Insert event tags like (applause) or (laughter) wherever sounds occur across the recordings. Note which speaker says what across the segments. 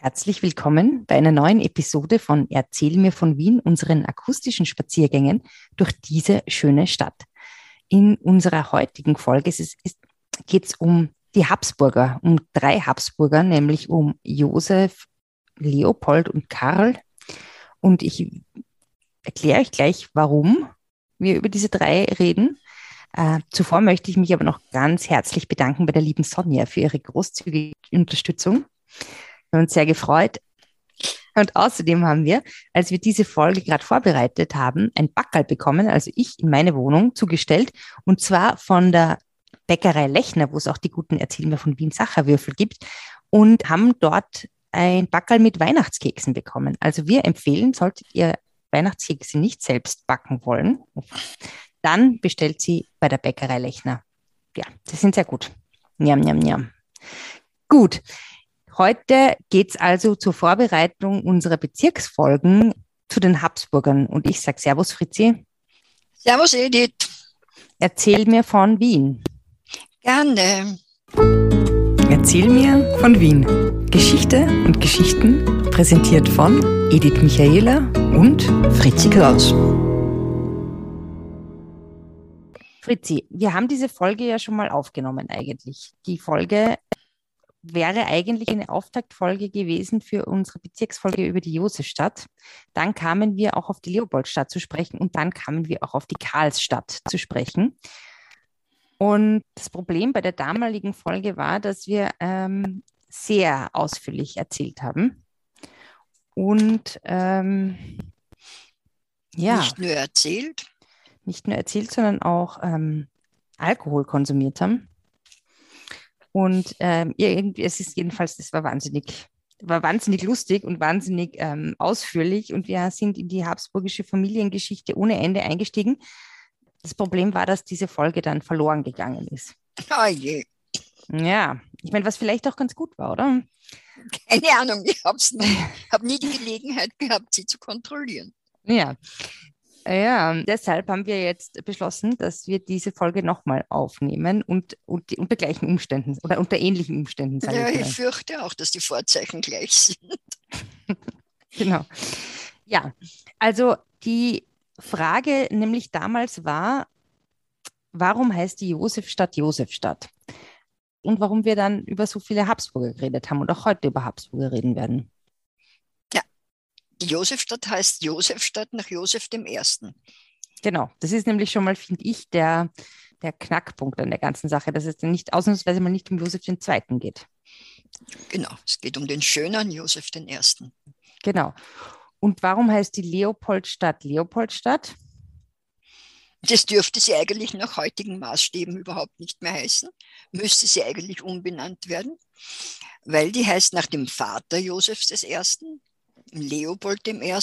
Speaker 1: Herzlich willkommen bei einer neuen Episode von Erzähl mir von Wien, unseren akustischen Spaziergängen durch diese schöne Stadt. In unserer heutigen Folge geht es um die Habsburger, um drei Habsburger, nämlich um Josef, Leopold und Karl. Und ich erkläre euch gleich, warum wir über diese drei reden. Äh, zuvor möchte ich mich aber noch ganz herzlich bedanken bei der lieben Sonja für ihre großzügige Unterstützung. Wir haben uns sehr gefreut. Und außerdem haben wir, als wir diese Folge gerade vorbereitet haben, ein Backerl bekommen, also ich in meine Wohnung zugestellt, und zwar von der Bäckerei Lechner, wo es auch die guten Erzähl mir von Wien Sacherwürfel gibt, und haben dort ein Backerl mit Weihnachtskeksen bekommen. Also wir empfehlen, solltet ihr Weihnachtskekse nicht selbst backen wollen, dann bestellt sie bei der Bäckerei Lechner. Ja, die sind sehr gut. Njam, njam, njam. Gut, Heute geht es also zur Vorbereitung unserer Bezirksfolgen zu den Habsburgern. Und ich sage Servus, Fritzi.
Speaker 2: Servus, Edith.
Speaker 1: Erzähl mir von Wien.
Speaker 2: Gerne.
Speaker 1: Erzähl mir von Wien. Geschichte und Geschichten präsentiert von Edith Michaela und Fritzi Kraus. Fritzi, wir haben diese Folge ja schon mal aufgenommen eigentlich. Die Folge wäre eigentlich eine Auftaktfolge gewesen für unsere Bezirksfolge über die Josefstadt. Dann kamen wir auch auf die Leopoldstadt zu sprechen und dann kamen wir auch auf die Karlsstadt zu sprechen. Und das Problem bei der damaligen Folge war, dass wir ähm, sehr ausführlich erzählt haben. Und ähm, ja.
Speaker 2: Nicht nur erzählt.
Speaker 1: Nicht nur erzählt, sondern auch ähm, Alkohol konsumiert haben. Und ähm, irgendwie, es ist jedenfalls, das war wahnsinnig, war wahnsinnig lustig und wahnsinnig ähm, ausführlich. Und wir sind in die habsburgische Familiengeschichte ohne Ende eingestiegen. Das Problem war, dass diese Folge dann verloren gegangen ist.
Speaker 2: Oh je.
Speaker 1: Ja, ich meine, was vielleicht auch ganz gut war, oder?
Speaker 2: Keine Ahnung, ich habe hab nie die Gelegenheit gehabt, sie zu kontrollieren.
Speaker 1: Ja, ja, deshalb haben wir jetzt beschlossen, dass wir diese Folge nochmal aufnehmen und, und unter gleichen Umständen oder unter ähnlichen Umständen.
Speaker 2: Ja, ich, ich fürchte auch, dass die Vorzeichen gleich sind. (laughs)
Speaker 1: genau. Ja, also die Frage nämlich damals war, warum heißt die Josefstadt Josefstadt? Und warum wir dann über so viele Habsburger geredet haben und auch heute über Habsburger reden werden.
Speaker 2: Die Josefstadt heißt Josefstadt nach Josef I.
Speaker 1: Genau, das ist nämlich schon mal, finde ich, der, der Knackpunkt an der ganzen Sache, dass es nicht ausnahmsweise mal nicht um Josef II. geht.
Speaker 2: Genau, es geht um den schönen Josef I.
Speaker 1: Genau. Und warum heißt die Leopoldstadt Leopoldstadt?
Speaker 2: Das dürfte sie eigentlich nach heutigen Maßstäben überhaupt nicht mehr heißen. Müsste sie eigentlich umbenannt werden, weil die heißt nach dem Vater Josefs I., Leopold I.,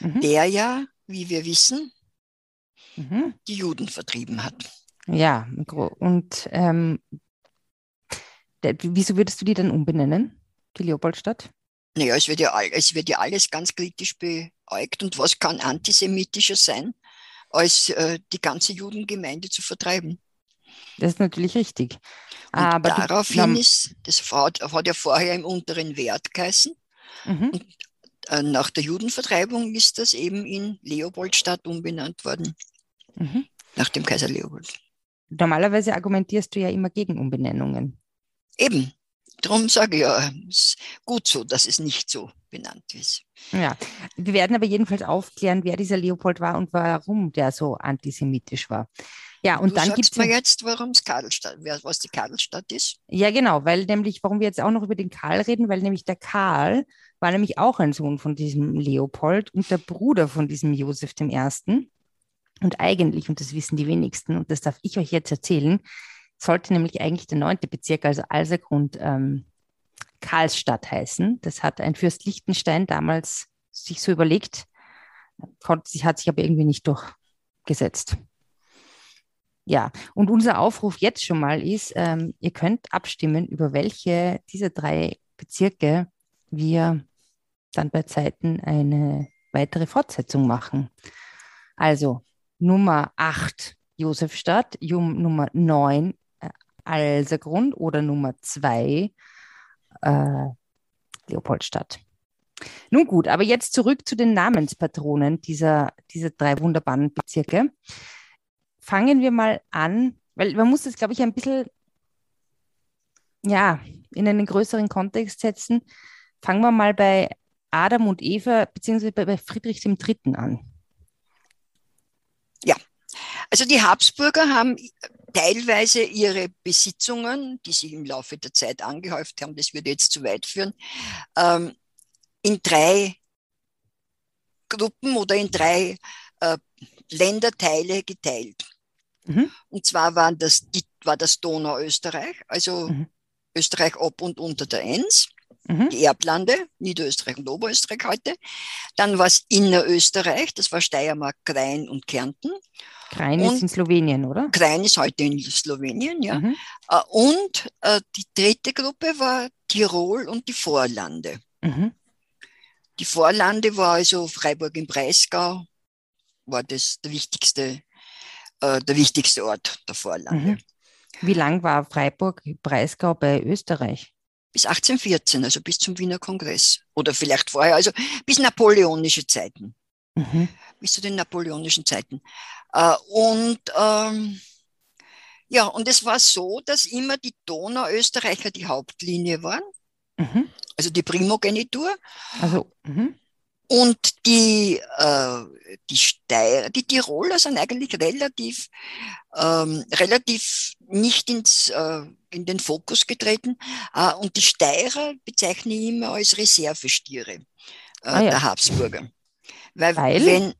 Speaker 2: mhm. der ja, wie wir wissen, mhm. die Juden vertrieben hat.
Speaker 1: Ja, und ähm, wieso würdest du die dann umbenennen, die Leopoldstadt?
Speaker 2: Naja, es wird, ja, es wird ja alles ganz kritisch beäugt. Und was kann antisemitischer sein, als äh, die ganze Judengemeinde zu vertreiben?
Speaker 1: Das ist natürlich richtig.
Speaker 2: Und Aber daraufhin die, ist, das hat, hat ja vorher im unteren Wert geheißen, Mhm. Äh, nach der Judenvertreibung ist das eben in Leopoldstadt umbenannt worden. Mhm. Nach dem Kaiser Leopold.
Speaker 1: Normalerweise argumentierst du ja immer gegen Umbenennungen.
Speaker 2: Eben. Darum sage ich ja, es ist gut so, dass es nicht so benannt ist.
Speaker 1: Ja, wir werden aber jedenfalls aufklären, wer dieser Leopold war und warum der so antisemitisch war. Ja, und
Speaker 2: du
Speaker 1: dann gibt es.
Speaker 2: mir jetzt, warum es Karlstadt, was die Karlstadt ist?
Speaker 1: Ja, genau, weil nämlich, warum wir jetzt auch noch über den Karl reden, weil nämlich der Karl war nämlich auch ein Sohn von diesem Leopold und der Bruder von diesem Josef I. Und eigentlich, und das wissen die wenigsten, und das darf ich euch jetzt erzählen, sollte nämlich eigentlich der neunte Bezirk, also Alsergrund, ähm, Karlsstadt heißen. Das hat ein Fürst Liechtenstein damals sich so überlegt, konnte, hat sich aber irgendwie nicht durchgesetzt. Ja, und unser Aufruf jetzt schon mal ist, ähm, ihr könnt abstimmen, über welche dieser drei Bezirke wir dann bei Zeiten eine weitere Fortsetzung machen. Also Nummer 8 Josefstadt, Nummer 9 äh, Alsergrund oder Nummer 2 äh, Leopoldstadt. Nun gut, aber jetzt zurück zu den Namenspatronen dieser, dieser drei wunderbaren Bezirke. Fangen wir mal an, weil man muss das, glaube ich, ein bisschen ja, in einen größeren Kontext setzen. Fangen wir mal bei Adam und Eva beziehungsweise bei Friedrich III. an.
Speaker 2: Ja, also die Habsburger haben teilweise ihre Besitzungen, die sich im Laufe der Zeit angehäuft haben, das würde jetzt zu weit führen, ähm, in drei Gruppen oder in drei äh, Länderteile geteilt. Mhm. Und zwar waren das, war das Donauösterreich, also mhm. Österreich ob und unter der Enns, mhm. die Erblande, Niederösterreich und Oberösterreich heute. Dann war es Innerösterreich, das war Steiermark, Krain und Kärnten.
Speaker 1: Krain ist in Slowenien, oder?
Speaker 2: Krain ist heute in Slowenien, ja. Mhm. Äh, und äh, die dritte Gruppe war Tirol und die Vorlande. Mhm. Die Vorlande war also Freiburg im Breisgau, war das der wichtigste, äh, der wichtigste Ort der Vorlande. Mhm.
Speaker 1: Wie lang war Freiburg Breisgau bei Österreich?
Speaker 2: Bis 1814, also bis zum Wiener Kongress. Oder vielleicht vorher, also bis napoleonische Zeiten. Mhm. Bis zu den napoleonischen Zeiten. Äh, und ähm, ja, und es war so, dass immer die Donauösterreicher die Hauptlinie waren. Mhm. Also die Primogenitur. Also, mhm. Und die, äh, die Steirer, die Tiroler sind eigentlich relativ, ähm, relativ nicht ins, äh, in den Fokus getreten. Äh, und die Steirer bezeichne ich immer als Reservestiere äh, ah, ja. der Habsburger. Weil, Weil, wenn,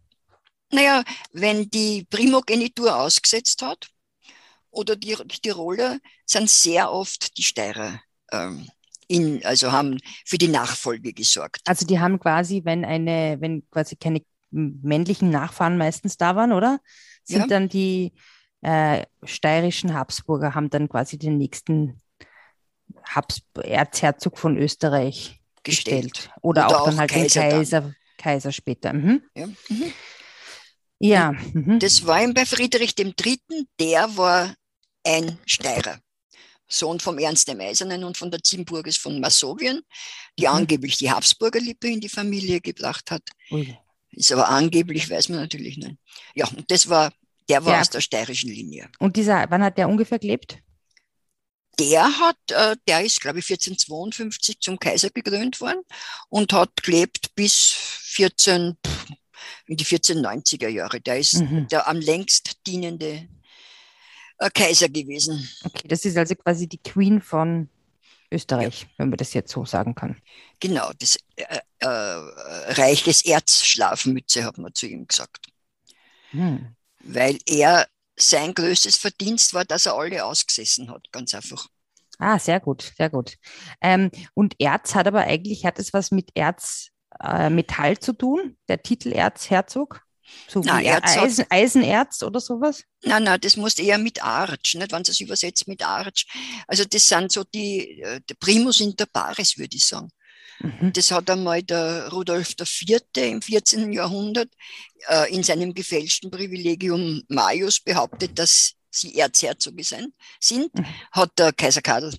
Speaker 2: naja, wenn die Primogenitur ausgesetzt hat, oder die, die Tiroler, sind sehr oft die Steirer ähm, in, also haben für die Nachfolge gesorgt.
Speaker 1: Also die haben quasi, wenn eine, wenn quasi keine männlichen Nachfahren meistens da waren, oder? Sind ja. dann die äh, steirischen Habsburger, haben dann quasi den nächsten Habs Erzherzog von Österreich gestellt. gestellt. Oder, Oder, auch, dann halt Kaiser den Kaiser, dann. Kaiser später. Mhm. Ja. Mhm.
Speaker 2: ja. Mhm. Das war ihm bei Friedrich III., der war ein Steirer. Sohn vom Ernst dem Eisernen und von der Zimburgis von Masowien, die mhm. angeblich die Habsburger Lippe in die Familie gebracht hat. Ui. Ist aber angeblich, weiß man natürlich nicht. Ja, und das war, der war ja. aus der steirischen Linie.
Speaker 1: Und dieser, wann hat der ungefähr gelebt?
Speaker 2: Der hat, äh, der ist, glaube ich, 1452 zum Kaiser gekrönt worden und hat gelebt bis 14, in die 1490er Jahre. Der ist mhm. der am längst dienende Kaiser gewesen.
Speaker 1: Okay, das ist also quasi die Queen von Österreich, ja. wenn man das jetzt so sagen kann.
Speaker 2: Genau, das äh, äh, Reich des Erzschlafmütze, hat man zu ihm gesagt. Hm. Weil er sein größtes Verdienst war, dass er alle ausgesessen hat, ganz einfach.
Speaker 1: Ah, sehr gut, sehr gut. Ähm, und Erz hat aber eigentlich, hat es was mit Erzmetall äh, zu tun, der Titel Erzherzog? So nein, wie Eisen, Eisenerz oder sowas?
Speaker 2: Nein, nein, das muss eher mit Arch, nicht, wenn es übersetzt mit Arch. Also das sind so die, äh, die Primus inter pares, würde ich sagen. Mhm. Das hat einmal der Rudolf IV. im 14. Jahrhundert äh, in seinem gefälschten Privilegium Majus behauptet, dass sie Erzherzoge sind. sind. Mhm. Hat der Kaiser Karl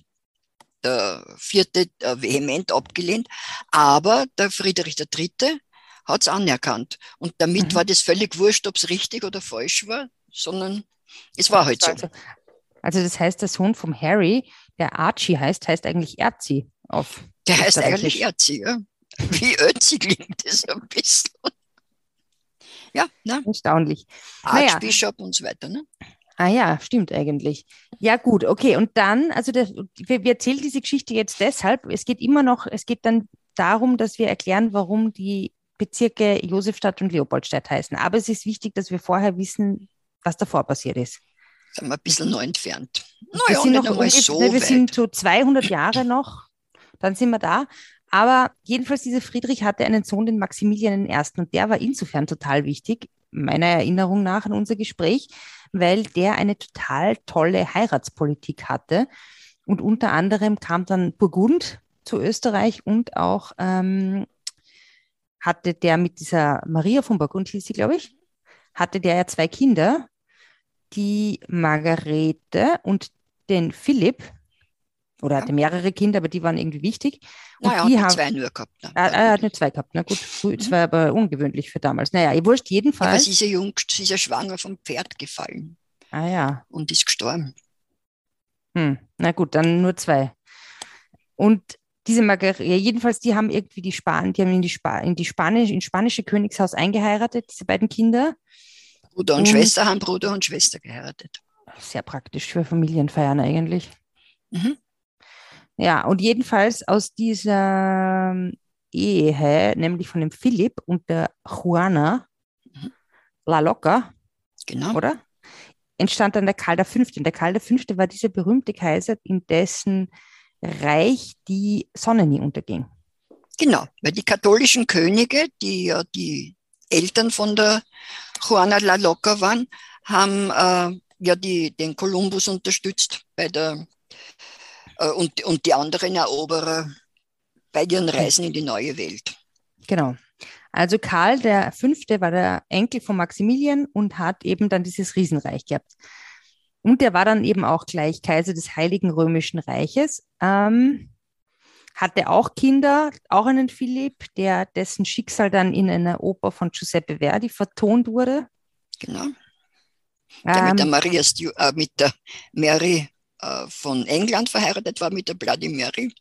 Speaker 2: der Vierte äh, vehement abgelehnt. Aber der Friedrich III hat es anerkannt. Und damit mhm. war das völlig wurscht, ob es richtig oder falsch war, sondern es war halt so.
Speaker 1: Also, also das heißt, der Sohn vom Harry, der Archie heißt, heißt eigentlich Erzi auf.
Speaker 2: Der heißt eigentlich Erzi, ja. Wie Ötzi klingt das ein bisschen. Ja, ne?
Speaker 1: Erstaunlich.
Speaker 2: Archbishop naja. und so weiter, ne?
Speaker 1: Ah ja, stimmt eigentlich. Ja, gut, okay. Und dann, also der, wir, wir erzählen diese Geschichte jetzt deshalb, es geht immer noch, es geht dann darum, dass wir erklären, warum die Bezirke Josefstadt und Leopoldstadt heißen. Aber es ist wichtig, dass wir vorher wissen, was davor passiert ist.
Speaker 2: Sind wir ein bisschen neu entfernt.
Speaker 1: Naja, wir sind, noch ungefähr, so wir sind so 200 Jahre noch, dann sind wir da. Aber jedenfalls, dieser Friedrich hatte einen Sohn, den Maximilian I. Und der war insofern total wichtig, meiner Erinnerung nach an unser Gespräch, weil der eine total tolle Heiratspolitik hatte. Und unter anderem kam dann Burgund zu Österreich und auch ähm, hatte der mit dieser Maria von Burgund, hieß sie, glaube ich, hatte der ja zwei Kinder, die Margarete und den Philipp. Oder hatte mehrere Kinder, aber die waren irgendwie wichtig.
Speaker 2: Und naja,
Speaker 1: die
Speaker 2: hat
Speaker 1: haben,
Speaker 2: zwei nur gehabt. Ne?
Speaker 1: Ah, er hat nur zwei gehabt. Na gut, mhm. zwei aber ungewöhnlich für damals. Naja, ihr wurscht jedenfalls.
Speaker 2: Aber sie ist ja jung, sie ist ja schwanger vom Pferd gefallen.
Speaker 1: Ah ja.
Speaker 2: Und ist gestorben.
Speaker 1: Hm, na gut, dann nur zwei. Und diese Margarete, jedenfalls, die haben irgendwie die Span, die haben in die, Spa, in die Spanisch, in spanische Königshaus eingeheiratet, diese beiden Kinder.
Speaker 2: Bruder und, und Schwester haben Bruder und Schwester geheiratet.
Speaker 1: Sehr praktisch für Familienfeiern eigentlich.
Speaker 2: Mhm.
Speaker 1: Ja, und jedenfalls aus dieser Ehe, nämlich von dem Philipp und der Juana mhm. La Loca,
Speaker 2: genau.
Speaker 1: oder? Entstand dann der Karl V. Und der Karl V. war dieser berühmte Kaiser, in dessen Reich die Sonne nie unterging.
Speaker 2: Genau, weil die katholischen Könige, die ja die Eltern von der Juana La Loca waren, haben äh, ja die, den Kolumbus unterstützt bei der äh, und, und die anderen Eroberer bei ihren Reisen in die neue Welt.
Speaker 1: Genau. Also Karl der Fünfte war der Enkel von Maximilian und hat eben dann dieses Riesenreich gehabt. Und der war dann eben auch gleich Kaiser des Heiligen Römischen Reiches. Ähm, hatte auch Kinder, auch einen Philipp, der dessen Schicksal dann in einer Oper von Giuseppe Verdi vertont wurde.
Speaker 2: Genau. Der ähm, mit der Maria Stu äh, mit der Mary äh, von England verheiratet war, mit der Bloody Mary.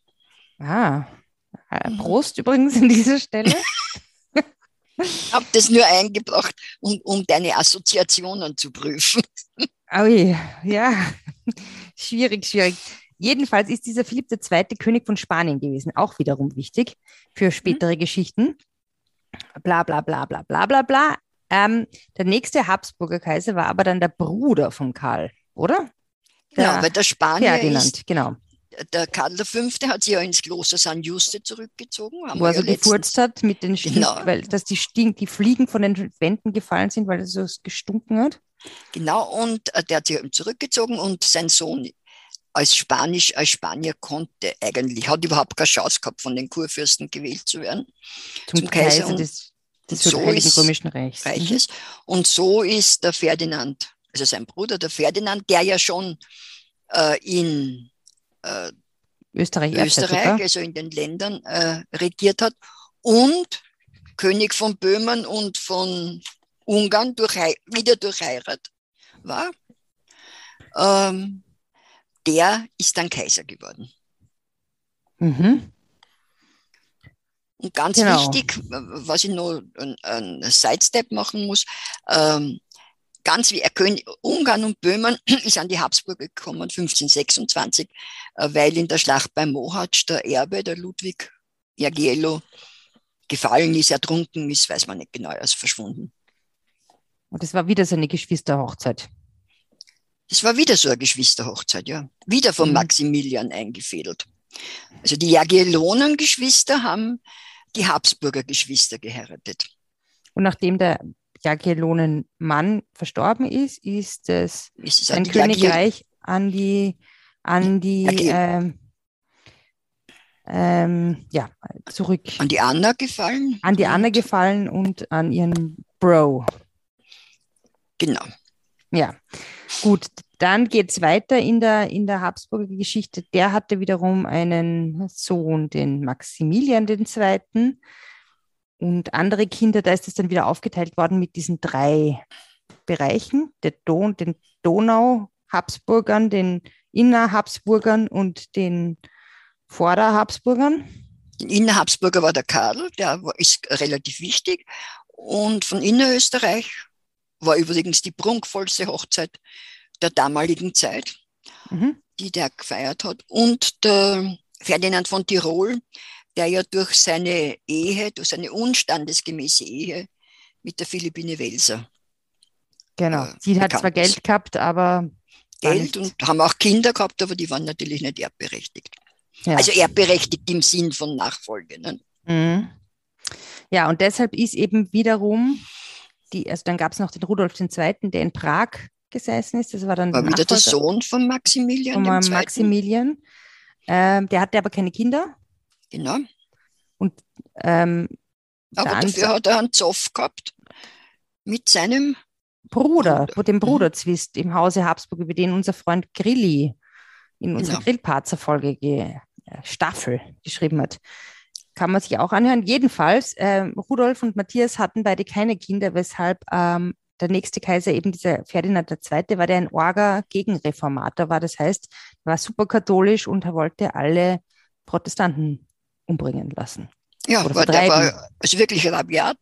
Speaker 1: Ah, äh, mhm. Prost mhm. übrigens an dieser Stelle. (laughs) (laughs)
Speaker 2: Ich habe das nur eingebracht, um, um deine Assoziationen zu prüfen.
Speaker 1: Oh je, ja, (laughs) schwierig, schwierig. Jedenfalls ist dieser Philipp II. König von Spanien gewesen, auch wiederum wichtig für spätere mhm. Geschichten. Bla bla bla bla bla bla bla. Ähm, der nächste Habsburger Kaiser war aber dann der Bruder von Karl, oder?
Speaker 2: Der genau, weil der Spanier
Speaker 1: Ferdinand, ist,
Speaker 2: genau. Der Karl V. hat sich ja ins Kloster San Juste zurückgezogen.
Speaker 1: Wo er so ja gefurzt hat mit den Stink, genau. weil dass die, Stink, die Fliegen von den Wänden gefallen sind, weil es so gestunken hat.
Speaker 2: Genau, und äh, der hat sich zurückgezogen und sein Sohn als Spanisch, als Spanier konnte eigentlich, hat überhaupt keine Chance gehabt, von den Kurfürsten gewählt zu werden.
Speaker 1: Zum, zum Kaiser, Kaiser des, des so Heiligen Römischen Reichs.
Speaker 2: Reiches. Mhm. Und so ist der Ferdinand, also sein Bruder, der Ferdinand, der ja schon äh, in äh,
Speaker 1: Österreich,
Speaker 2: Österreich also in den Ländern äh, regiert hat und König von Böhmen und von Ungarn durch, wieder durch Heirat war, ähm, der ist dann Kaiser geworden.
Speaker 1: Mhm.
Speaker 2: Und ganz genau. wichtig, was ich noch ein, Sidestep machen muss, ähm, ganz wie König, Ungarn und Böhmen (clears throat) ist an die Habsburger gekommen 1526, äh, weil in der Schlacht bei Mohacs der Erbe, der Ludwig Jagiello, gefallen ist, ertrunken ist, weiß man nicht genau, er ist verschwunden.
Speaker 1: Und das war wieder so eine Geschwisterhochzeit.
Speaker 2: Das war wieder so eine Geschwisterhochzeit, ja. Wieder von mhm. Maximilian eingefädelt. Also die Jagiellonen-Geschwister haben die Habsburger Geschwister geheiratet.
Speaker 1: Und nachdem der Jagiellonen-Mann verstorben ist, ist es, ist es ein Königreich an die, an die ähm, ähm, ja, zurück.
Speaker 2: An die Anna gefallen?
Speaker 1: An die Anna gefallen und an ihren Bro.
Speaker 2: Genau.
Speaker 1: Ja, gut. Dann geht es weiter in der, in der Habsburger Geschichte. Der hatte wiederum einen Sohn, den Maximilian II. Und andere Kinder, da ist es dann wieder aufgeteilt worden mit diesen drei Bereichen, der Don, den Donau-Habsburgern, den Inner-Habsburgern und den Vorder-Habsburgern.
Speaker 2: Inner-Habsburger war der Karl, der ist relativ wichtig. Und von Innerösterreich war übrigens die prunkvollste Hochzeit der damaligen Zeit, mhm. die der gefeiert hat. Und der Ferdinand von Tirol, der ja durch seine Ehe, durch seine unstandesgemäße Ehe mit der Philippine Welser.
Speaker 1: Genau, äh, sie hat zwar Geld gehabt, aber.
Speaker 2: Geld und haben auch Kinder gehabt, aber die waren natürlich nicht erbberechtigt. Ja. Also erbberechtigt im Sinn von Nachfolge. Ne?
Speaker 1: Mhm. Ja, und deshalb ist eben wiederum die, also dann gab es noch den Rudolf II., der in Prag gesessen ist. Das war dann
Speaker 2: war wieder der Sohn von Maximilian.
Speaker 1: Von Maximilian. Ähm, der hatte aber keine Kinder.
Speaker 2: Genau.
Speaker 1: Und, ähm,
Speaker 2: aber dafür hat er einen Zoff gehabt mit seinem
Speaker 1: Bruder, Bruder. dem Bruderzwist im Hause Habsburg, über den unser Freund Grilli in unserer
Speaker 2: Ja.
Speaker 1: Grillparzer-Folge ge äh, Staffel geschrieben hat. Kann man sich auch anhören. Jedenfalls, ähm, Rudolf und Matthias hatten beide keine Kinder, weshalb ähm, der nächste Kaiser, eben dieser Ferdinand II., war der ein Orga-Gegenreformator war. Das heißt, er war super katholisch und er wollte alle Protestanten umbringen lassen.
Speaker 2: Ja, war, der war also wirklich rabiat.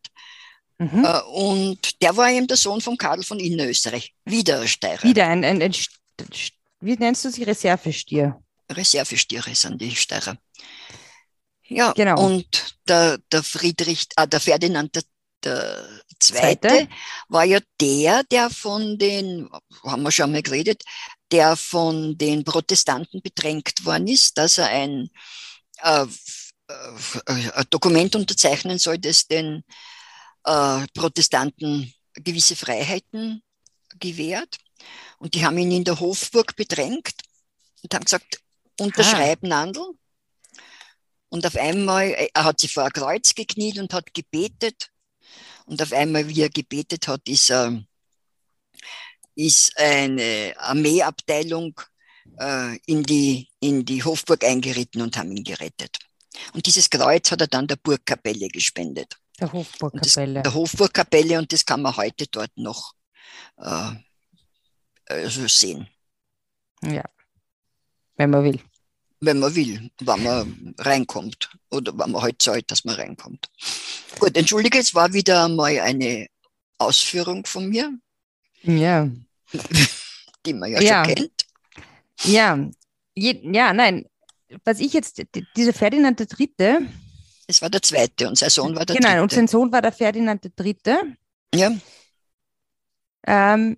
Speaker 1: Mhm.
Speaker 2: Äh, und der war eben der Sohn von Karl von Innerösterreich. Wieder ein Steirer.
Speaker 1: Wieder ein, ein, ein wie nennst du sie, Reservestier?
Speaker 2: Reservestiere sind die Steirer. Ja,
Speaker 1: Genau.
Speaker 2: und der, der Friedrich, ah, der Ferdinand der, der
Speaker 1: Zweite.
Speaker 2: Zweite war ja der, der von den, haben wir schon mal geredet, der von den Protestanten bedrängt worden ist, dass er ein, äh, ein Dokument unterzeichnen soll, das den äh, Protestanten gewisse Freiheiten gewährt. Und die haben ihn in der Hofburg bedrängt und haben gesagt, unterschreib Nandl. Und auf einmal, äh, er hat sich vor ein Kreuz gekniet und hat gebetet. Und auf einmal, wie er gebetet hat, ist, er, ist eine Armeeabteilung äh, in, die, in die Hofburg eingeritten und haben ihn gerettet. Und dieses Kreuz hat er dann der Burgkapelle gespendet.
Speaker 1: Der Hofburgkapelle.
Speaker 2: der Hofburgkapelle und das kann man heute dort noch äh, also sehen,
Speaker 1: Ja. Wenn man will.
Speaker 2: wenn man will, wann man reinkommt oder wann man halt zahlt, dass man reinkommt. Gut, entschuldige, es war wieder mal eine Ausführung von mir,
Speaker 1: Ja. (laughs)
Speaker 2: die man ja,
Speaker 1: Ja.
Speaker 2: schon kennt.
Speaker 1: Ja. Ja, nein. Was ich jetzt, dieser Ferdinand der Dritte,
Speaker 2: Es war der zweite und sein Sohn war der
Speaker 1: genau, und
Speaker 2: dritte.
Speaker 1: sein Sohn war der Ferdinand der Dritte.
Speaker 2: Ja,
Speaker 1: Ähm,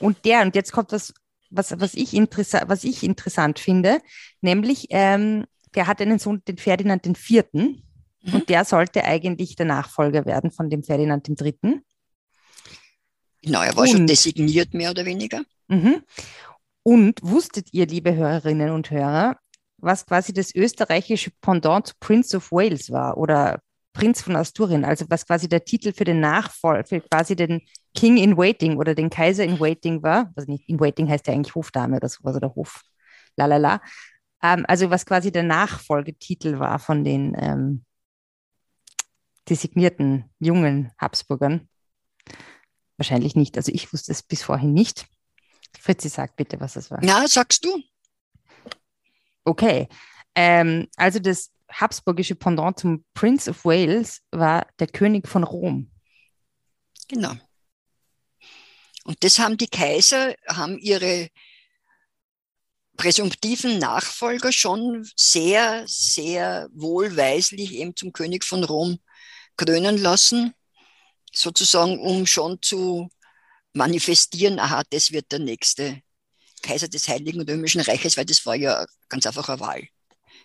Speaker 1: und der, und jetzt kommt was, was, was, ich, interessa was ich interessant finde, nämlich, ähm, der hat einen Sohn, den Ferdinand den Vierten,
Speaker 2: Mhm.
Speaker 1: und der sollte eigentlich der Nachfolger werden von dem Ferdinand dem Dritten.
Speaker 2: genau, er war schon
Speaker 1: Und-
Speaker 2: designiert, mehr oder weniger.
Speaker 1: Mhm. Und wusstet ihr, liebe Hörerinnen und Hörer, was quasi das österreichische Pendant zu Prince of Wales war oder Prinz von Asturien, also was quasi der Titel für den Nachfolger, für quasi den King in Waiting oder den Kaiser in Waiting war. Also nicht in Waiting heißt ja eigentlich Hofdame oder sowas oder Hof, lalala. Ähm, also was quasi der Nachfolgetitel war von den ähm, designierten jungen Habsburgern. Wahrscheinlich nicht. Also ich wusste es bis vorhin nicht. Fritzi, sag bitte, was das war.
Speaker 2: Ja, sagst du?
Speaker 1: Okay. Ähm, also das habsburgische Pendant zum Prince of Wales war der König von Rom.
Speaker 2: Genau. Und das haben die Kaiser, haben ihre präsumptiven Nachfolger schon sehr, sehr wohlweislich eben zum König von Rom krönen lassen, sozusagen um schon zu manifestieren, aha, das wird der nächste Kaiser des Heiligen Römischen Reiches, weil das war ja ganz einfach eine Wahl,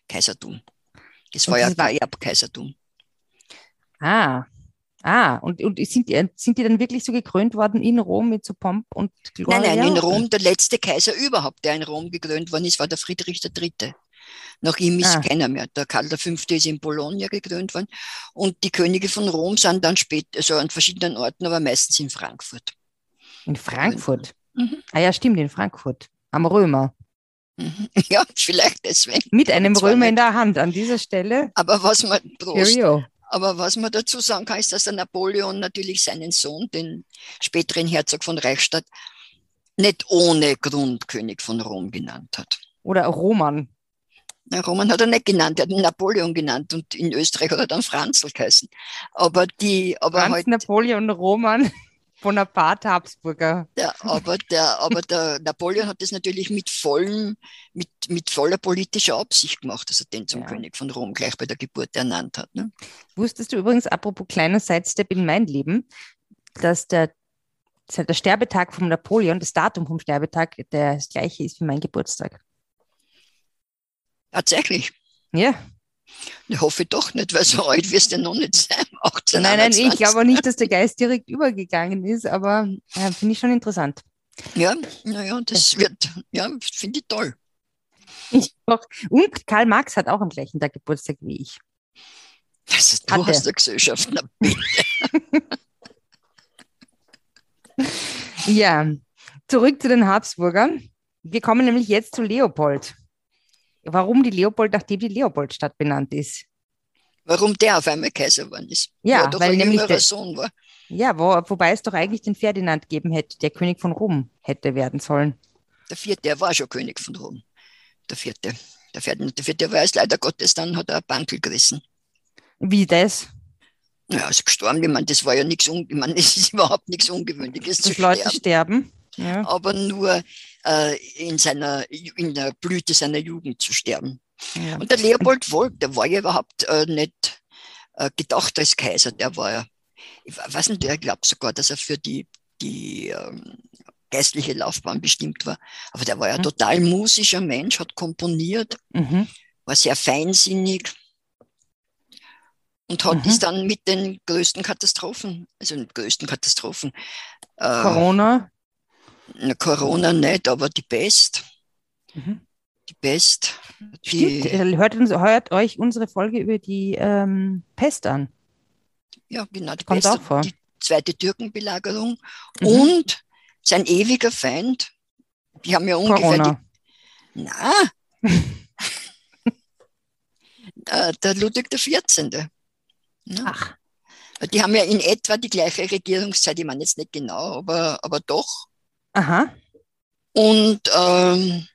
Speaker 2: Kaisertum. Das war ja
Speaker 1: das war-
Speaker 2: kein Erbkaisertum.
Speaker 1: Ah, ah, und, und sind, die, sind die dann wirklich so gekrönt worden in Rom mit so Pomp und Gloria?
Speaker 2: Nein, nein, in Rom, der letzte Kaiser überhaupt, der in Rom gekrönt worden ist, war der Friedrich III. Nach ihm ist
Speaker 1: Ah.
Speaker 2: keiner mehr. Der Karl V. ist in Bologna gekrönt worden. Und die Könige von Rom sind dann später, also an verschiedenen Orten, aber meistens in Frankfurt.
Speaker 1: In Frankfurt.
Speaker 2: Mhm.
Speaker 1: Ah ja, stimmt, in Frankfurt. Am Römer.
Speaker 2: Mhm. (laughs) Ja, vielleicht deswegen.
Speaker 1: Mit einem Römer in
Speaker 2: nicht.
Speaker 1: der Hand an dieser Stelle.
Speaker 2: Aber was man, Prost. Aber was man dazu sagen kann, ist, dass der Napoleon natürlich seinen Sohn, den späteren Herzog von Reichstadt, nicht ohne Grund König von Rom genannt hat.
Speaker 1: Oder Roman.
Speaker 2: Na, Roman hat er nicht genannt, er hat ihn Napoleon genannt und in Österreich hat er dann Franzl geheißen. Aber die, aber
Speaker 1: Franz
Speaker 2: halt,
Speaker 1: Napoleon Roman Bonaparte Habsburger.
Speaker 2: der, aber der, aber der Napoleon hat das natürlich mit vollem, mit, mit voller politischer Absicht gemacht, dass er den zum
Speaker 1: Ja.
Speaker 2: König von Rom gleich bei der Geburt ernannt hat. Ne?
Speaker 1: Wusstest du übrigens, apropos kleiner Sidestep in mein Leben, dass der, der Sterbetag von Napoleon, das Datum vom Sterbetag, der das gleiche ist wie mein Geburtstag?
Speaker 2: Tatsächlich.
Speaker 1: Ja.
Speaker 2: Ich hoffe doch nicht, weil so alt wirst du noch nicht sein. (laughs) 18,
Speaker 1: Nein, nein, ich
Speaker 2: 21.
Speaker 1: glaube auch nicht, dass der Geist direkt übergegangen ist, aber äh, finde ich schon interessant.
Speaker 2: Ja, naja, das wird, ja, finde ich toll.
Speaker 1: Ich auch. Und Karl Marx hat auch am gleichen Tag Geburtstag wie ich.
Speaker 2: Also, du
Speaker 1: Hatte.
Speaker 2: hast der Gesellschaft. (laughs)
Speaker 1: Ja, zurück zu den Habsburgern. wir kommen nämlich jetzt zu Leopold. Warum die Leopold, nachdem die Leopoldstadt benannt ist?
Speaker 2: Warum der auf einmal Kaiser geworden ist?
Speaker 1: Ja,
Speaker 2: doch
Speaker 1: weil
Speaker 2: ein
Speaker 1: nämlich
Speaker 2: jüngerer
Speaker 1: der-
Speaker 2: Sohn war.
Speaker 1: Ja, wo, wobei es doch eigentlich den Ferdinand geben hätte, der König von Rom hätte werden sollen.
Speaker 2: Der vierte, der war schon König von Rom. Der vierte. Der Ferdinand, der vierte war erst leider Gottes, dann hat er einen Bankel gerissen.
Speaker 1: Wie das?
Speaker 2: Ja, ist gestorben. Ich meine, das war ja nichts, ich meine, (laughs) es ist überhaupt nichts Ungewöhnliches zu
Speaker 1: Dass Leute
Speaker 2: sterben.
Speaker 1: sterben. Ja.
Speaker 2: Aber nur äh, in, seiner, in der Blüte seiner Jugend zu sterben.
Speaker 1: Ja.
Speaker 2: Und der Leopold Wolf, der war ja überhaupt äh, nicht äh, gedacht als Kaiser. Der war ja, ich weiß nicht, ich glaube sogar, dass er für die, die ähm, geistliche Laufbahn bestimmt war. Aber der war ja
Speaker 1: Mhm.
Speaker 2: total musischer Mensch, hat komponiert,
Speaker 1: Mhm.
Speaker 2: war sehr feinsinnig und hat
Speaker 1: Mhm.
Speaker 2: es dann mit den größten Katastrophen, also den größten Katastrophen, äh,
Speaker 1: Corona.
Speaker 2: Na, Corona nicht, aber die Pest,
Speaker 1: Mhm.
Speaker 2: die Pest,
Speaker 1: Stimmt,
Speaker 2: die,
Speaker 1: äh, hört, uns, hört euch unsere Folge über die ähm, Pest an.
Speaker 2: ja genau, die
Speaker 1: Kommt
Speaker 2: Pest,
Speaker 1: auch vor.
Speaker 2: die zweite Türkenbelagerung
Speaker 1: Mhm.
Speaker 2: und sein ewiger Feind, die haben ja ungefähr
Speaker 1: Corona.
Speaker 2: die, na, (laughs) äh, der Ludwig der 14. Ja.
Speaker 1: Ach,
Speaker 2: Die haben ja in etwa die gleiche Regierungszeit, ich meine jetzt nicht genau, aber, aber doch.
Speaker 1: Aha.
Speaker 2: Und ähm,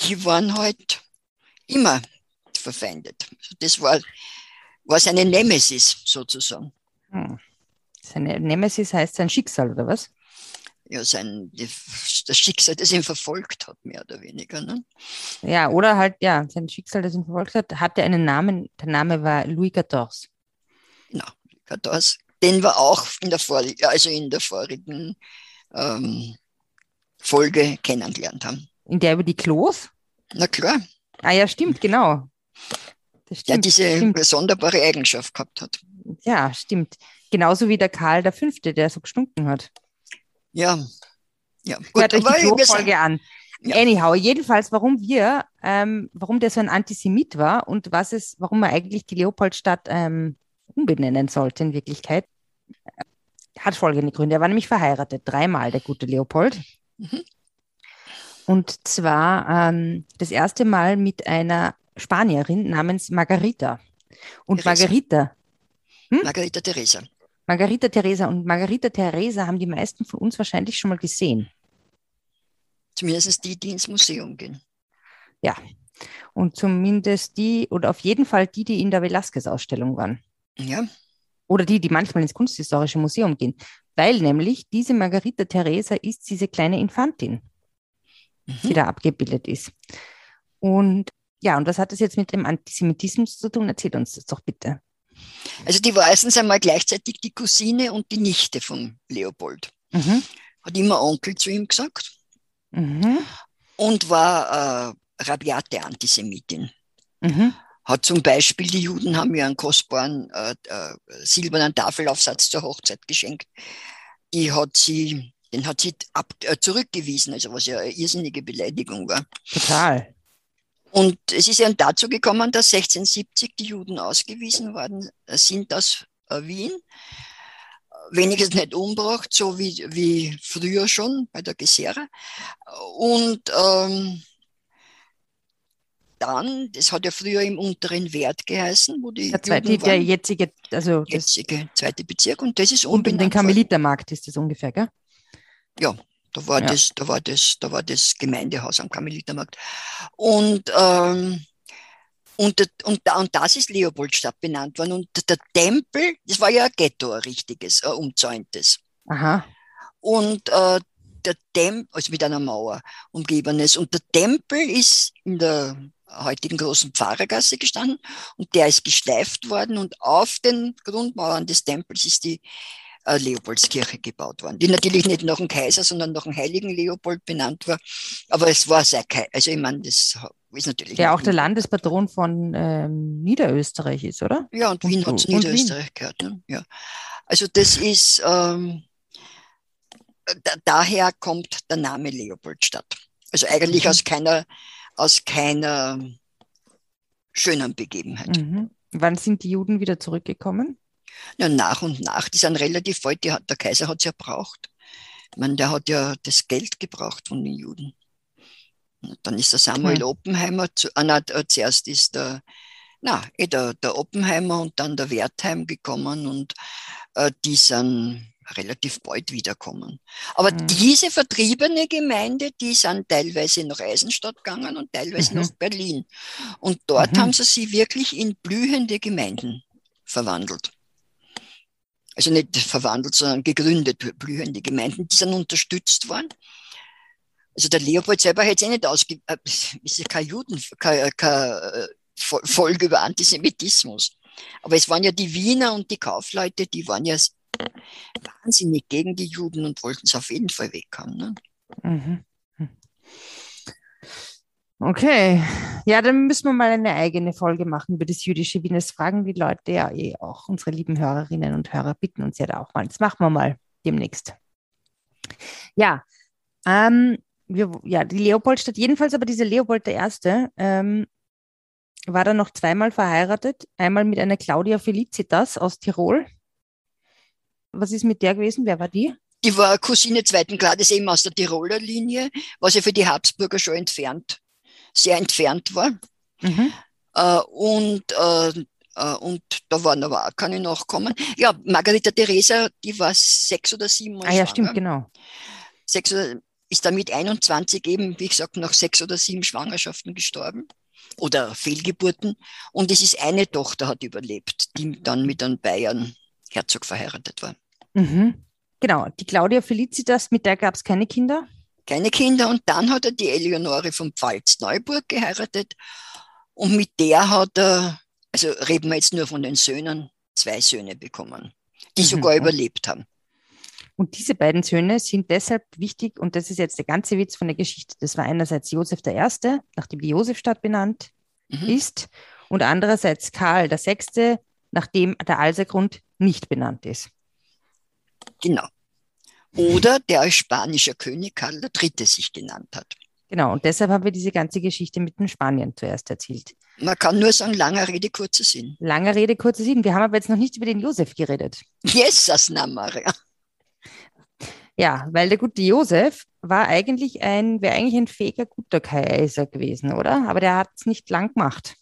Speaker 2: die waren halt immer verfeindet. Also Das war, war seine Nemesis sozusagen.
Speaker 1: Hm. Seine Nemesis heißt sein Schicksal, oder was?
Speaker 2: Ja, sein, das Schicksal, das ihn verfolgt hat, mehr oder weniger. Ne?
Speaker 1: Ja, oder halt, ja, sein Schicksal, das ihn verfolgt hat, hatte einen Namen. Der Name war Louis XIV.
Speaker 2: Das, den wir auch in der, vorigen, also in der vorigen ähm, Folge kennengelernt haben.
Speaker 1: In der über die Klos?
Speaker 2: Na klar,
Speaker 1: Ah ja, stimmt, genau. Das
Speaker 2: der
Speaker 1: stimmt,
Speaker 2: diese
Speaker 1: stimmt.
Speaker 2: sonderbare Eigenschaft gehabt hat.
Speaker 1: Ja, stimmt. Genauso wie der Karl V., der so gestunken hat.
Speaker 2: Ja, ja.
Speaker 1: Hört euch die Klo-Folge an.
Speaker 2: Ja.
Speaker 1: Anyhow, jedenfalls, warum wir, ähm, warum der so ein Antisemit war und was es, warum man eigentlich die Leopoldstadt ähm, umbenennen sollte in Wirklichkeit, hat folgende Gründe. Er war nämlich verheiratet, dreimal, der gute Leopold.
Speaker 2: Mhm.
Speaker 1: Und zwar ähm, das erste Mal mit einer Spanierin namens Margarita. Und
Speaker 2: Teresa.
Speaker 1: Margarita,
Speaker 2: Margarita Teresa.
Speaker 1: Margarita Teresa und Margarita Teresa haben die meisten von uns wahrscheinlich schon mal gesehen.
Speaker 2: Zumindest die, die ins Museum gehen.
Speaker 1: Und zumindest die, oder auf jeden Fall die, die in der Velázquez-Ausstellung waren.
Speaker 2: Ja,
Speaker 1: Oder die, die manchmal ins Kunsthistorische Museum gehen. Weil nämlich diese Margarita Teresa ist diese kleine Infantin, die
Speaker 2: mhm.
Speaker 1: da abgebildet ist. Und ja, und was hat das jetzt mit dem Antisemitismus zu tun? Erzählt uns das doch bitte.
Speaker 2: Also die war erstens einmal gleichzeitig die Cousine und die Nichte von Leopold.
Speaker 1: Mhm.
Speaker 2: Hat immer Onkel zu ihm gesagt
Speaker 1: Mhm.
Speaker 2: und war äh, rabiate Antisemitin.
Speaker 1: Mhm.
Speaker 2: Hat zum Beispiel, die Juden haben ihr einen kostbaren äh, äh, silbernen Tafelaufsatz zur Hochzeit geschenkt. Die hat sie, den hat sie ab, äh, zurückgewiesen, also was ja eine irrsinnige Beleidigung war.
Speaker 1: Total.
Speaker 2: Und es ist ja dazu gekommen, dass 1670 die Juden ausgewiesen worden sind aus äh, Wien. Wenigstens nicht umgebracht, so wie, wie früher schon bei der Gesera. Und ähm, dann, das hat ja früher im unteren Wert geheißen, wo die
Speaker 1: Der, zweite,
Speaker 2: Juden
Speaker 1: der
Speaker 2: waren,
Speaker 1: jetzige, also
Speaker 2: jetzige zweite Bezirk. Und das ist
Speaker 1: und um den. Karmelitermarkt ist das ungefähr, gell?
Speaker 2: Da war,
Speaker 1: Ja.
Speaker 2: das, da, war das, da war das Gemeindehaus am Karmelitermarkt. Und, ähm, und, und, und das ist Leopoldstadt benannt worden. Und der Tempel, das war ja ein Ghetto, ein richtiges, ein umzäuntes.
Speaker 1: Aha.
Speaker 2: Und äh, der Tempel, also mit einer Mauer umgebenes. Und der Tempel ist in der heutigen großen Pfarrergasse gestanden und der ist geschleift worden und auf den Grundmauern des Tempels ist die äh, Leopoldskirche gebaut worden, die natürlich nicht nach dem Kaiser, sondern nach dem heiligen Leopold benannt war. Aber es war sehr, also ich meine, das ist natürlich.
Speaker 1: Der auch der Landespatron von ähm, Niederösterreich ist, oder?
Speaker 2: Ja, und Wien hat
Speaker 1: und
Speaker 2: Niederösterreich gehört. Ne? Ja. Also das ist, ähm, da, daher kommt der Name Leopoldstadt. Also eigentlich
Speaker 1: Mhm.
Speaker 2: aus keiner, aus keiner schönen Begebenheit.
Speaker 1: Mhm. Wann sind die Juden wieder zurückgekommen?
Speaker 2: Ja, nach und nach, die sind relativ bald, die der Kaiser hat es ja braucht. Ich meine, der hat ja das Geld gebraucht von den Juden. Dann ist der Samuel okay. Oppenheimer, zu, ah, nein, zuerst ist der, na, eh der, der Oppenheimer und dann der Wertheim gekommen und äh, die sind relativ bald wiederkommen. Aber mhm. diese vertriebene Gemeinde, die sind teilweise nach Eisenstadt gegangen und teilweise mhm. nach Berlin. Und dort mhm. haben sie sie wirklich in blühende Gemeinden verwandelt. Also nicht verwandelt, sondern gegründet, blühende Gemeinden, die sind unterstützt worden. Also der Leopold selber hätte es eh nicht ausge... Äh, ist ja kein Juden, keine, keine Folge über Antisemitismus. Aber es waren ja die Wiener und die Kaufleute, die waren ja wahnsinnig gegen die Juden und wollten es auf jeden Fall weg haben. Ne? Mhm.
Speaker 1: Okay, ja, dann müssen wir mal eine eigene Folge machen über das jüdische Wien. Das fragen die Leute ja eh auch. Unsere lieben Hörerinnen und Hörer bitten uns ja da auch mal. Das machen wir mal demnächst. Ja, ähm, wir, ja, die Leopoldstadt, jedenfalls aber diese Leopold I. Ähm, war dann noch zweimal verheiratet. Einmal mit einer Claudia Felicitas aus Tirol. Was ist mit der gewesen? Wer war die?
Speaker 2: Die war Cousine zweiten Grades eben aus der Tiroler Linie, was ja für die Habsburger schon entfernt, sehr entfernt war. Mhm. Äh, und, äh, äh, und da waren aber auch keine Nachkommen. Ja, Margarita Theresa, die war sechs oder sieben
Speaker 1: Mal Ah ja, stimmt, genau.
Speaker 2: Sechs oder, ist dann mit 21 eben, wie gesagt, nach sechs oder sieben Schwangerschaften gestorben oder Fehlgeburten. Und es ist eine Tochter hat überlebt, die dann mit einem Bayern Herzog verheiratet war.
Speaker 1: Mhm. Genau, die Claudia Felicitas, mit der gab es keine Kinder?
Speaker 2: Keine Kinder. Und dann hat er die Eleonore von Pfalz-Neuburg geheiratet. Und mit der hat er, also reden wir jetzt nur von den Söhnen, zwei Söhne bekommen, die mhm. sogar überlebt haben.
Speaker 1: Und diese beiden Söhne sind deshalb wichtig, und das ist jetzt der ganze Witz von der Geschichte. Das war einerseits Josef I., nachdem die Josefstadt benannt mhm. ist, und andererseits Karl VI., nachdem der Alsergrund nicht benannt ist.
Speaker 2: Genau. Oder der als spanischer König Karl III. sich genannt hat.
Speaker 1: Genau, und deshalb haben wir diese ganze Geschichte mit den Spanien zuerst erzählt.
Speaker 2: Man kann nur sagen, langer Rede, kurzer Sinn.
Speaker 1: Langer Rede, kurzer Sinn. Wir haben aber jetzt noch nicht über den Josef geredet.
Speaker 2: Jesus, na Maria.
Speaker 1: Ja, weil der gute Josef war eigentlich ein, wäre eigentlich ein fähiger, guter Kaiser gewesen, oder? Aber der hat es nicht lang gemacht.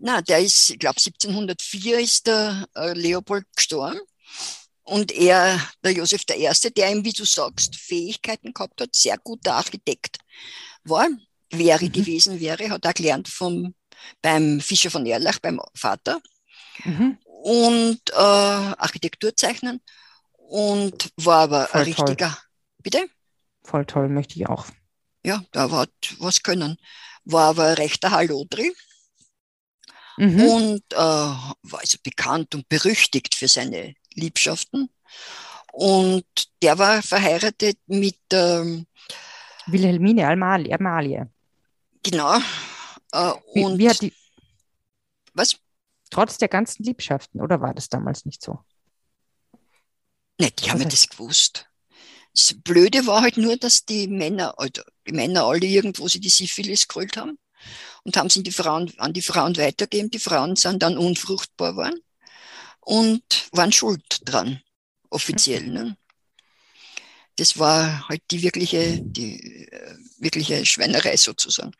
Speaker 2: Na, der ist, ich glaube, 1704 ist der äh, Leopold gestorben. Und er, der Josef I., der ihm, wie du sagst, Fähigkeiten gehabt hat, sehr guter Architekt war, wäre mhm. gewesen wäre, hat er gelernt vom, beim Fischer von Erlach, beim Vater. Mhm. Und äh, Architektur zeichnen und war aber Voll ein richtiger. Toll. Bitte?
Speaker 1: Voll toll, möchte ich auch.
Speaker 2: Ja, da war was können. War aber ein rechter Hallodri. Mhm. Und äh, war also bekannt und berüchtigt für seine Liebschaften. Und der war verheiratet mit ähm,
Speaker 1: Wilhelmine Amalie. Amalie.
Speaker 2: Genau.
Speaker 1: Äh, und wie, wie hat die. Was? Trotz der ganzen Liebschaften, oder war das damals nicht so?
Speaker 2: Ne, die haben ja das gewusst. Das Blöde war halt nur, dass die Männer, also die Männer alle irgendwo sie die Syphilis geholt haben und haben sie die Frauen, an die Frauen weitergegeben. Die Frauen sind dann unfruchtbar geworden und waren schuld dran, offiziell. Ne? das war halt die wirkliche, die äh, wirkliche Schweinerei sozusagen.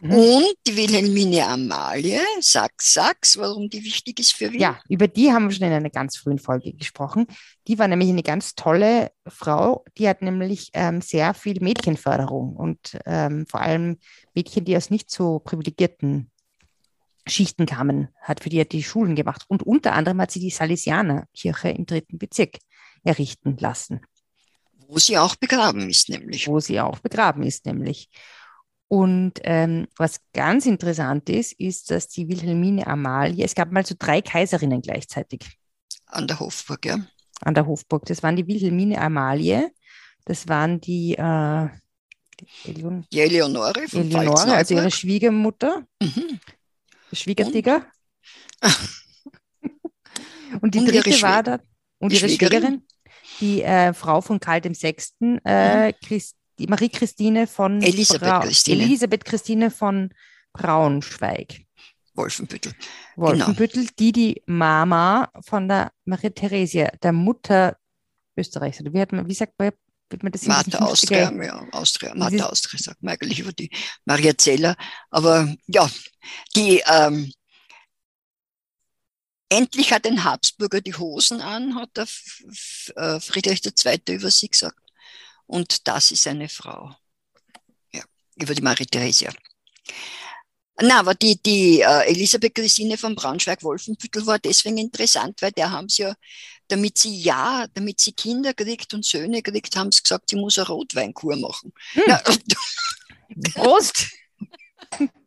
Speaker 2: Mhm. Und die Wilhelmine Amalie, sag, sag's, warum die wichtig ist für Wien.
Speaker 1: Ja, über die haben wir schon in einer ganz frühen Folge gesprochen. Die war nämlich eine ganz tolle Frau. Die hat nämlich ähm, sehr viel Mädchenförderung und ähm, vor allem Mädchen, die aus nicht so privilegierten Schichten kamen, hat für die die Schulen gemacht. Und unter anderem hat sie die Salesianerkirche im dritten Bezirk errichten lassen.
Speaker 2: Wo sie auch begraben ist, nämlich.
Speaker 1: Wo sie auch begraben ist, nämlich. Und ähm, was ganz interessant ist, ist, dass die Wilhelmine Amalie, es gab mal so drei Kaiserinnen gleichzeitig.
Speaker 2: An der Hofburg, ja.
Speaker 1: An der Hofburg. Das waren die Wilhelmine Amalie, das waren die, äh,
Speaker 2: die, die Eleonore
Speaker 1: von Eleonore, also ihre Schwiegermutter, mhm. Schwiegertiger. Und, (laughs) und die und dritte war da, und ihre Schwiegerin, Schwiegerin die äh, Frau von Karl VI., äh, mhm. Christ, die Marie Christine von
Speaker 2: Elisabeth, Bra Christine.
Speaker 1: Elisabeth Christine von Braunschweig.
Speaker 2: Wolfenbüttel.
Speaker 1: Wolfenbüttel, genau. die die Mama von der Marie Theresia, der Mutter Österreichs, oder wie, hat man, wie sagt man, wird man das
Speaker 2: Martha Austria, ja, Austria, Martha Austria sagt man eigentlich über die Maria Zeller. Aber ja, die ähm, endlich hat ein Habsburger die Hosen an, hat der äh, Friedrich II. über sie gesagt. Und das ist eine Frau. Ja, über die Marie Theresia. Na, aber die, die äh, Elisabeth Christine von Braunschweig-Wolfenbüttel war deswegen interessant, weil der haben sie ja, damit sie ja, damit sie Kinder kriegt und Söhne kriegt, haben sie gesagt, sie muss eine Rotweinkur machen. Hm. Na,
Speaker 1: Prost! (laughs)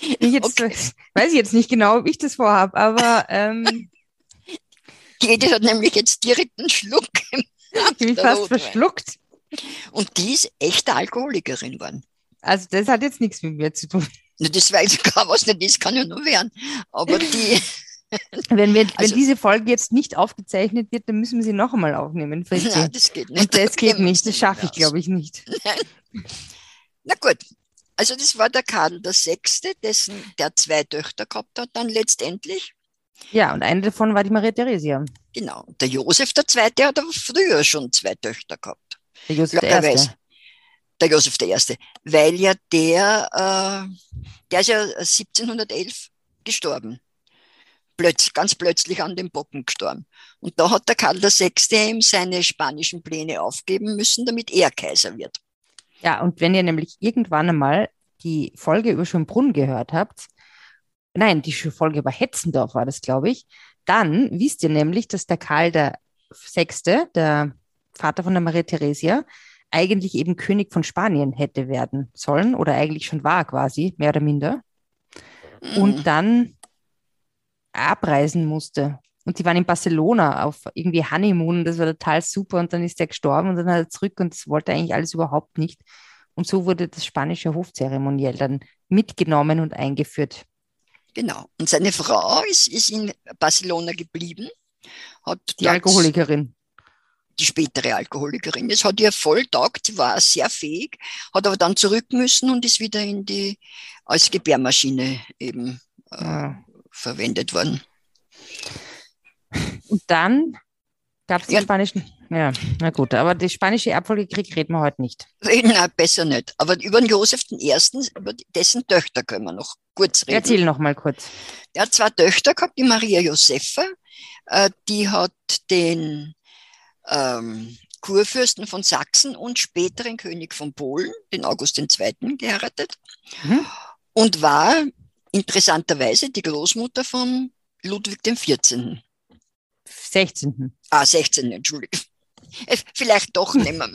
Speaker 1: Ich jetzt, okay. weiß ich jetzt nicht genau, ob ich das vorhabe, aber ähm,
Speaker 2: Jede hat nämlich jetzt direkt einen Schluck.
Speaker 1: Ich bin fast Rotwein. verschluckt.
Speaker 2: Und die ist echte Alkoholikerin geworden.
Speaker 1: Also das hat jetzt nichts mit mir zu tun.
Speaker 2: Das weiß ich gar was nicht ist, kann ja nur werden. Aber die. (laughs)
Speaker 1: Wenn, wir, also, wenn diese Folge jetzt nicht aufgezeichnet wird, dann müssen wir sie noch einmal aufnehmen.
Speaker 2: Nein, das geht nicht.
Speaker 1: Und das geht nicht, das schaffe ich, glaube ich, nicht.
Speaker 2: Nein. Na gut, also das war der Karl VI., dessen der zwei Töchter gehabt hat dann letztendlich.
Speaker 1: Ja, und eine davon war die Maria Theresia.
Speaker 2: Genau. Der Josef II. hat aber früher schon zwei Töchter gehabt.
Speaker 1: Der Josef I
Speaker 2: der Josef I., weil ja der, äh, der ist ja 1711 gestorben. Plötz, ganz plötzlich an den Bocken gestorben. Und da hat der Karl VI. ihm seine spanischen Pläne aufgeben müssen, damit er Kaiser wird.
Speaker 1: Ja, und wenn ihr nämlich irgendwann einmal die Folge über Schönbrunn gehört habt, nein, die Folge über Hetzendorf war das, glaube ich, dann wisst ihr nämlich, dass der Karl VI., der Vater von der Maria Theresia, eigentlich eben König von Spanien hätte werden sollen oder eigentlich schon war quasi, mehr oder minder. Mhm. Und dann abreisen musste. Und die waren in Barcelona auf irgendwie Honeymoon, das war total super und dann ist er gestorben und dann hat er zurück und das wollte eigentlich alles überhaupt nicht. Und so wurde das spanische Hofzeremoniell dann mitgenommen und eingeführt.
Speaker 2: Genau. Und seine Frau ist, ist in Barcelona geblieben.
Speaker 1: Hat die Alkoholikerin
Speaker 2: die spätere Alkoholikerin. Es hat ihr voll taugt, sie war sehr fähig, hat aber dann zurück müssen und ist wieder in die, als Gebärmaschine eben äh, ah. verwendet worden.
Speaker 1: Und dann gab es den ja. spanischen, ja, na gut, aber der spanische Erbfolgekrieg reden wir heute nicht.
Speaker 2: Nein, besser nicht. Aber über den Josef I., über dessen Töchter können wir noch kurz reden.
Speaker 1: Erzähl noch mal kurz.
Speaker 2: Er hat zwei Töchter gehabt, die Maria Josefa, äh, die hat den ähm, Kurfürsten von Sachsen und späteren König von Polen, den August II., geheiratet mhm. und war interessanterweise die Großmutter von Ludwig XIV.
Speaker 1: 16.
Speaker 2: Ah, 16. Entschuldigung. Äh, vielleicht doch (laughs) nicht mehr,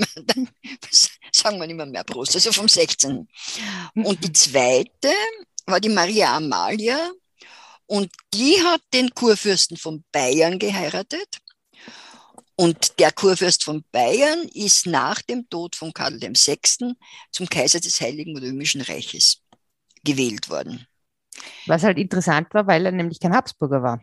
Speaker 2: sagen wir nicht mehr, mehr Prost, also vom 16. Und die zweite war die Maria Amalia und die hat den Kurfürsten von Bayern geheiratet und der Kurfürst von Bayern ist nach dem Tod von Karl VI. zum Kaiser des Heiligen Römischen Reiches gewählt worden.
Speaker 1: Was halt interessant war, weil er nämlich kein Habsburger war.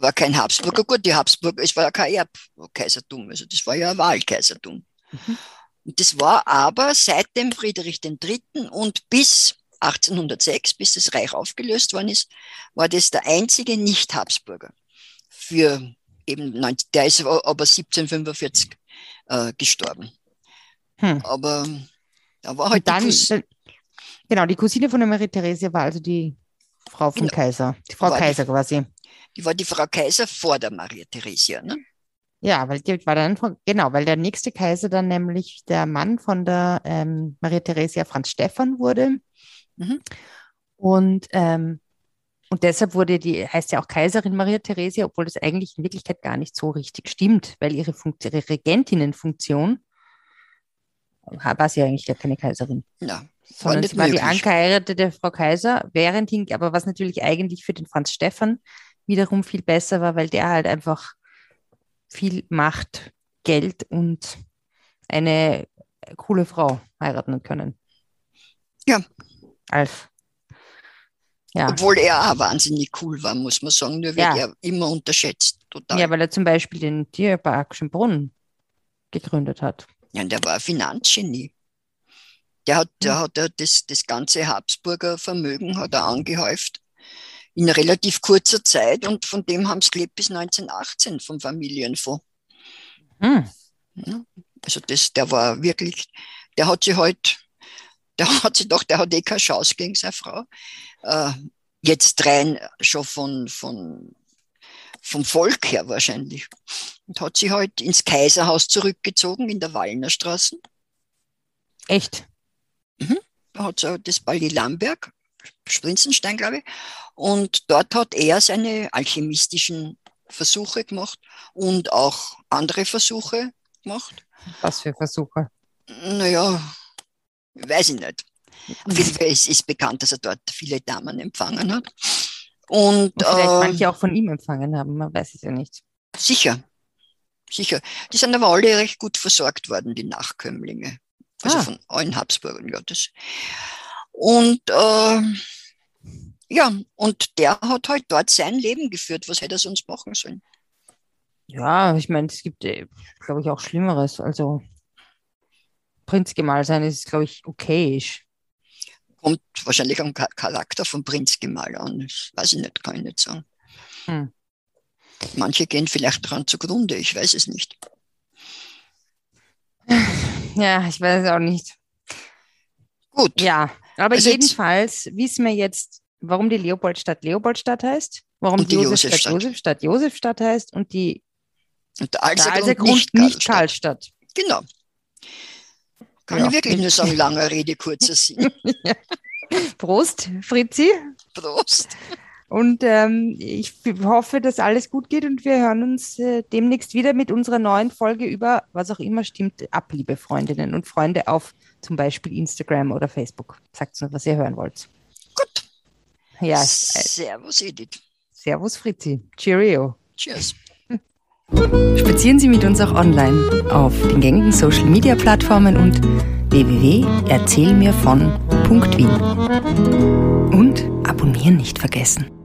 Speaker 2: War kein Habsburger, gut, die Habsburger, es war ja kein Erbkaisertum, also das war ja ein Wahlkaisertum. Mhm. Und das war aber seit dem Friedrich III. und bis 1806, bis das Reich aufgelöst worden ist, war das der einzige Nicht-Habsburger für eben, der ist aber 1745 äh, gestorben. Hm. Aber da war halt
Speaker 1: dann, die Genau, die Cousine von der Marie Theresia war also die Frau vom genau. Kaiser, die Frau Kaiser die, quasi.
Speaker 2: Die war die Frau Kaiser vor der Maria Theresia, ne?
Speaker 1: Ja, weil die war dann von, genau, weil der nächste Kaiser dann nämlich der Mann von der ähm, Maria Theresia Franz Stephan wurde. Mhm. Und ähm, und deshalb wurde die, heißt ja auch Kaiserin Maria Theresia, obwohl das eigentlich in Wirklichkeit gar nicht so richtig stimmt, weil ihre, Funkt ihre Regentinnenfunktion war sie eigentlich gar keine Kaiserin.
Speaker 2: Ja,
Speaker 1: sondern sie war die angeheiratete Frau Kaiser, während hin, aber was natürlich eigentlich für den Franz Stephan wiederum viel besser war, weil der halt einfach viel Macht, Geld und eine coole Frau heiraten können.
Speaker 2: Ja.
Speaker 1: Als
Speaker 2: ja. Obwohl er auch wahnsinnig cool war, muss man sagen, nur wird ja. er immer unterschätzt. Total.
Speaker 1: Ja, weil er zum Beispiel den Tierpark Schönbrunn gegründet hat.
Speaker 2: Ja, und der war ein Finanzgenie. Der hat, der hm. hat das, das ganze Habsburger Vermögen hat er angehäuft in relativ kurzer Zeit und von dem haben sie gelebt bis 1918 vom Familienfonds. Hm. Also das, der war wirklich, der hat sich halt, der (laughs) hat sich doch, der hat eh keine Chance gegen seine Frau. Äh, jetzt rein schon von, von, vom Volk her wahrscheinlich. Und hat sich halt ins Kaiserhaus zurückgezogen in der Wallnerstraße.
Speaker 1: Echt?
Speaker 2: Mhm. Da hat so das Balli Lamberg, Sprinzenstein, glaube ich. Und dort hat er seine alchemistischen Versuche gemacht und auch andere Versuche gemacht.
Speaker 1: Was für Versuche?
Speaker 2: Naja, weiß ich nicht. Auf jeden Fall ist, ist bekannt, dass er dort viele Damen empfangen hat. Und,
Speaker 1: und vielleicht äh, manche auch von ihm empfangen haben, man weiß es ja nicht.
Speaker 2: Sicher, sicher. Die sind aber alle recht gut versorgt worden, die Nachkömmlinge. Also ah. von allen Habsburgern, ja. Das. Und äh, ja, und der hat halt dort sein Leben geführt. Was hätte er sonst machen sollen?
Speaker 1: Ja, ich meine, es gibt, äh, glaube ich, auch Schlimmeres. Also Prinzgemahl sein ist, glaube ich, okayisch.
Speaker 2: Kommt wahrscheinlich am Charakter von Prinzgemahl an. Das weiß ich nicht, kann ich nicht sagen. Hm. Manche gehen vielleicht daran zugrunde, ich weiß es nicht.
Speaker 1: Ja, ich weiß es auch nicht.
Speaker 2: Gut.
Speaker 1: Ja, aber also jedenfalls wissen wir jetzt, warum die Leopoldstadt Leopoldstadt heißt, warum die, Josefstadt Josefstadt Josefstadt heißt und die
Speaker 2: und der Alsergrund nicht, nicht Karlstadt. Genau. Kann ja. ich wirklich nur sagen, langer Rede, kurzer Sinn. (laughs)
Speaker 1: ja. Prost, Fritzi.
Speaker 2: Prost.
Speaker 1: Und ähm, ich hoffe, dass alles gut geht und wir hören uns äh, demnächst wieder mit unserer neuen Folge über, was auch immer stimmt, ab, liebe Freundinnen und Freunde auf zum Beispiel Instagram oder Facebook. Sagt uns, was ihr hören wollt.
Speaker 2: Gut.
Speaker 1: Ja.
Speaker 2: Servus, Edith.
Speaker 1: Servus, Fritzi. Cheerio.
Speaker 2: Cheers. (laughs)
Speaker 1: Spazieren Sie mit uns auch online auf den gängigen Social Media Plattformen und www.erzählmirvon.wien. Und abonnieren nicht vergessen.